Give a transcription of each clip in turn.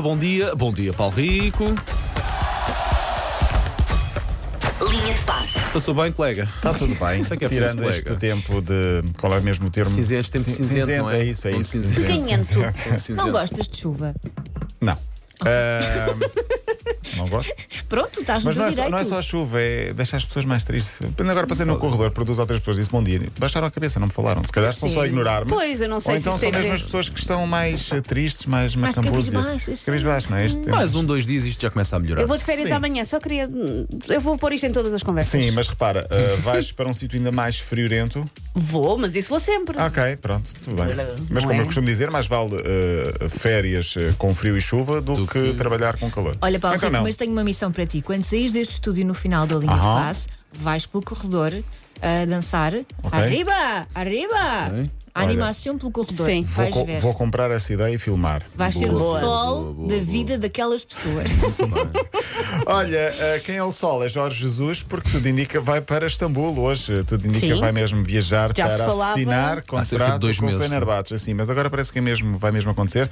Bom dia, bom dia, Paulo Rico. Linha de passe. Passou bem, colega? Está tudo bem. Isso é que é preciso, Tirando este colega. tempo de. Qual é mesmo o termo? Cinzento, tempo Cin- cinzento, não é? é isso, é Tempo isso. cinzento. Cinzento. Não gostas de chuva? Não. Ah, não gosto. Pronto, estás no Mas teu não é, só, direito. não é só a chuva, é deixar as pessoas mais tristes. Agora passei no corredor por duas ou três pessoas disse bom dia. Baixaram a cabeça, não me falaram. Se calhar estão só a ignorar-me. Pois, eu não sei Ou se então isso são tem a mesmo ver- as pessoas que estão mais eh, tristes, mais Mais macambúzias. cabisbaixas, sim. Cabisbaixo, não é? Este. Mais um, dois dias isto já começa a melhorar. Eu vou de férias Sim. amanhã, só queria. Eu vou pôr isto em todas as conversas. Sim, mas repara, eh, vais para um sítio ainda mais friorento. Vou, mas isso vou sempre. Ok, pronto, tudo bem. Mas Não como é? eu costumo dizer, mais vale eh, férias eh, com frio e chuva do, Do que, que- trabalhar com calor. Olha, Paulo então, Rico, não. Mas tenho uma missão para ti. Quando saís deste estúdio no final da linha de passe, vais pelo corredor a dançar. Arriba! Arriba! Ok. A animação pelo corredor. Sim. Vou, Vais co- ver. vou comprar essa ideia e filmar. Vais ser Boa, o sol boa, boa, da boa. vida daquelas pessoas. Olha, eh, quem é o Sol? É Jorge Jesus, porque tudo indica vai para Istambul hoje. Tudo indica Sim. vai mesmo viajar Já se para falava. assinar cerca de contrato dois com o meses, Fenerbahçe. Assim, mas agora parece que é mesmo, vai mesmo acontecer.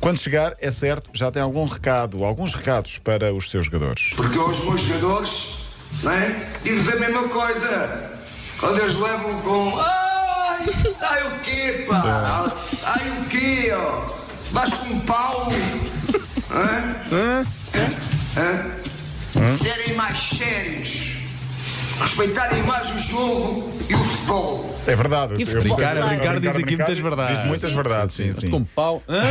Quando chegar, é certo, já tem algum recado, alguns recados para os seus jogadores. Porque aos meus jogadores, não é? Digo-vos a mesma coisa. Quando eles levam com. Ai, ai o quê, pá? Ai o quê, ó? Com um pau? Hã? Hã? Serem mais sérios. Respeitarem mais o jogo e o futebol. É verdade. E eu- futebol, Brincar, a brincar, diz aqui muitas verdades. Diz muitas Sim, verdades, sim, sim. com pau. Hã?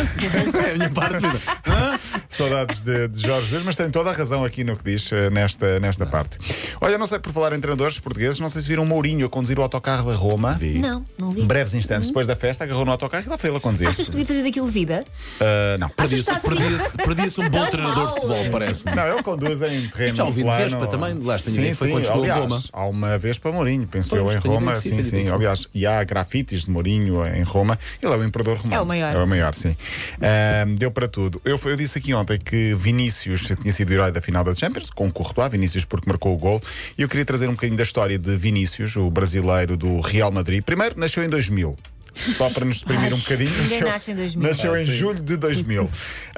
É a minha parte. Hã? Saudades de, de Jorge Jesus, mas tem toda a razão aqui no que diz eh, nesta, nesta parte. Olha, não sei por falar em treinadores portugueses, não sei se viram Mourinho a conduzir o autocarro da Roma. Vi. Não, não vi. Breves instantes depois da festa, agarrou no autocarro e lá foi ele a conduzir. Achas que podia fazer daquilo vida? Ah, não. Perdia-se está perdia-se- perdia-se um bom treinador de futebol, parece. Não, ele conduz em terreno Já ouvi de. Vespa também, lá está, ninguém sim, foi sim, aliás, Roma. Há uma Vespa Mourinho, penso eu, em Roma. Sim, Sim. Aliás, e há grafites de Mourinho em Roma. Ele é o imperador romano. É o maior. É o maior, sim. Ah, deu para tudo. Eu, eu disse aqui ontem que Vinícius tinha sido o herói da final da Champions, com Courtois, Vinícius porque marcou o gol. E eu queria trazer um bocadinho da história de Vinícius, o brasileiro do Real Madrid. Primeiro, nasceu em 2000. Só para nos deprimir um bocadinho. Ninguém nasceu- nasce em 2000. Nasceu Ah, em sim. julho de 2000.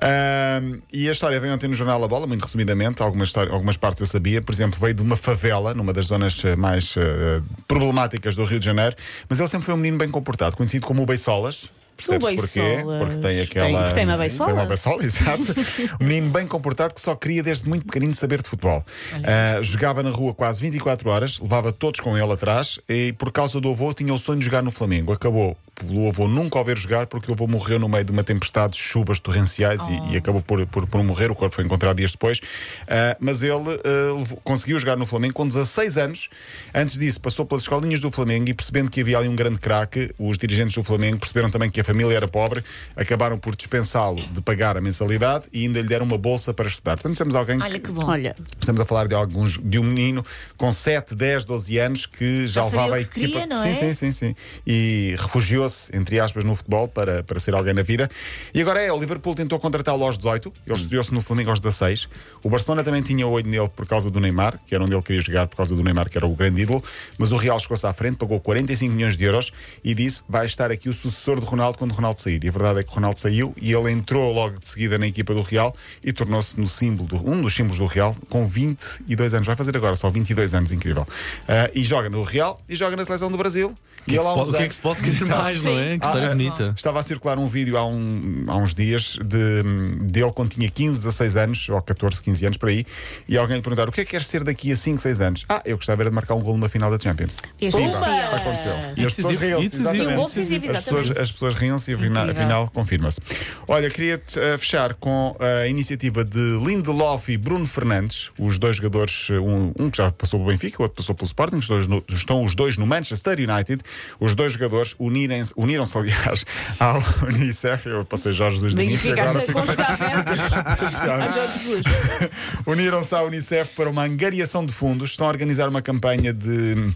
Ahm, e a história vem ontem no Jornal A Bola, muito resumidamente. Algumas, algumas partes eu sabia. Por exemplo, veio de uma favela, numa das zonas eh, mais eh, problemáticas do Rio de Janeiro. Mas ele sempre foi um menino bem comportado, conhecido como o Beisolas. Percebes O porquê? Porque tem Tem- aquela. porque tem uma beisola. Tem uma beisola, exato. um menino bem comportado que só queria desde muito pequenino saber de futebol. Ah, jogava na rua quase 24 horas, levava todos com ele atrás e por causa do avô tinha o sonho de jogar no Flamengo. Acabou pelo avô nunca o ver jogar porque o avô morreu no meio de uma tempestade de chuvas torrenciais e- e, acabou por, por, por morrer. O corpo foi encontrado dias depois. Ah, mas ele levou- conseguiu jogar no Flamengo com 16 anos. Antes disso, passou pelas escolinhas do Flamengo e percebendo que havia ali um grande craque, os dirigentes do Flamengo perceberam também que a família era pobre, acabaram por dispensá-lo de pagar a mensalidade e ainda lhe deram uma bolsa para estudar. Portanto, temos alguém Olha que bom. Olha, Estamos a falar de, alguns, de um menino com 7, 10, 12 anos que já, Já sabia levava a o que equipa. queria, não sim, é? sim, sim, sim. E refugiou-se, entre aspas, no futebol para, para ser alguém na vida. E agora é, o Liverpool tentou contratá-lo aos 18, ele estreou-se no Flamengo aos 16. O Barcelona também tinha olho nele por causa do Neymar, que era onde ele queria jogar por causa do Neymar, que era o grande ídolo. Mas o Real chegou-se à frente, pagou 45 milhões de euros e disse: vai estar aqui o sucessor de Ronaldo quando o Ronaldo sair. E a verdade é que o Ronaldo saiu e ele entrou logo de seguida na equipa do Real e tornou-se no símbolo do- um dos símbolos do Real com 22 anos. Vai fazer agora só 22 anos, incrível. Ah, e joga no Real e joga na seleção do Brasil. O que, e é que pode, que é que se pode querer mais, não é? Que história Ah, bonita. Estava a circular um vídeo há, um- há uns dias de, dele quando tinha 15, 16 anos, ou 14, 15 anos por aí, e alguém lhe perguntar o que é que queres ser daqui a 5, 6 anos? Ah, eu gostava era de marcar um gol numa final da Champions. Dia. Aconteceu. E as pessoas riam-se. As pessoas, as pessoas riam-se e Incrível. afinal confirma-se. Olha, queria-te eh, fechar com a iniciativa de Lindelof e Bruno Fernandes, os dois jogadores, um, um que já passou pelo Benfica, o outro passou pelo Sporting, os dois no- estão os dois no Manchester United. Os dois jogadores unirem-se, uniram-se, aliás, ao Unicef. Eu passei Jorge Jesus de início, agora fico-. Uniram-se à Unicef para uma angariação de fundos. Estão a organizar uma campanha de.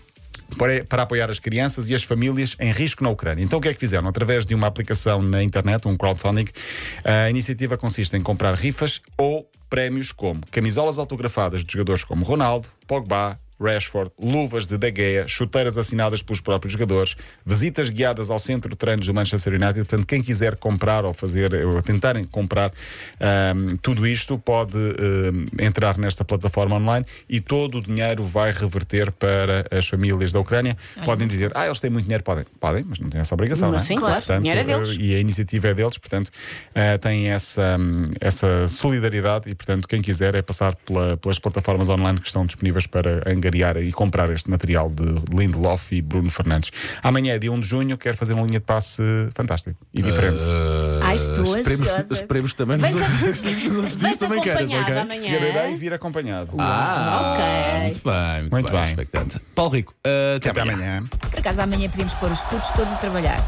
Para, para apoiar as crianças e as famílias em risco na Ucrânia. Então, o que é que fizeram? Através de uma aplicação na internet, um crowdfunding, a iniciativa consiste em comprar rifas ou prémios como camisolas autografadas de jogadores como Ronaldo, Pogba, Rashford, luvas de De Gea, chuteiras assinadas pelos próprios jogadores, visitas guiadas ao centro de treinos do Manchester United. Portanto, quem quiser comprar ou fazer, ou tentarem comprar ahm, tudo isto, pode ahm, entrar nesta plataforma online e todo o dinheiro vai reverter para as famílias da Ucrânia. Podem dizer, ah, eles têm muito dinheiro, podem, podem, mas não têm essa obrigação, Mas não é? sim, claro. Portanto, Dinheiro é deles. eh, e a iniciativa é deles, portanto, eh, têm essa, essa solidariedade e, portanto, quem quiser é passar pela- pelas plataformas online que estão disponíveis para angariar e comprar este material de Lindelof e Bruno Fernandes. Amanhã é dia 1 de junho, quero fazer uma linha de passe fantástico e diferente. Ai, estou esperemos, ansiosa. esperemos também nos outros dias também queres, ok? amanhã. Quererei vir acompanhado. Ah, Ok. muito bem, muito, Muito bem. bem. Paulo Rico, uh, até, Até amanhã. amanhã. Por acaso amanhã podemos pôr os putos todos a trabalhar.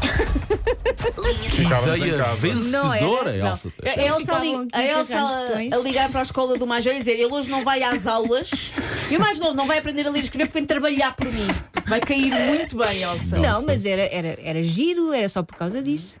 Ficávamos em Ideia casa. vencedora, Não Elsa. A Elsa, Ficavam ali- aqui a a Elsa carregar nos a, botões. a ligar para a escola do mais velho e dizer ele hoje não vai às aulas e o mais novo não vai aprender a ler e escrever porque vem trabalhar por mim. Vai cair muito bem, Elsa. Não, mas era, era, era giro, era só por causa disso.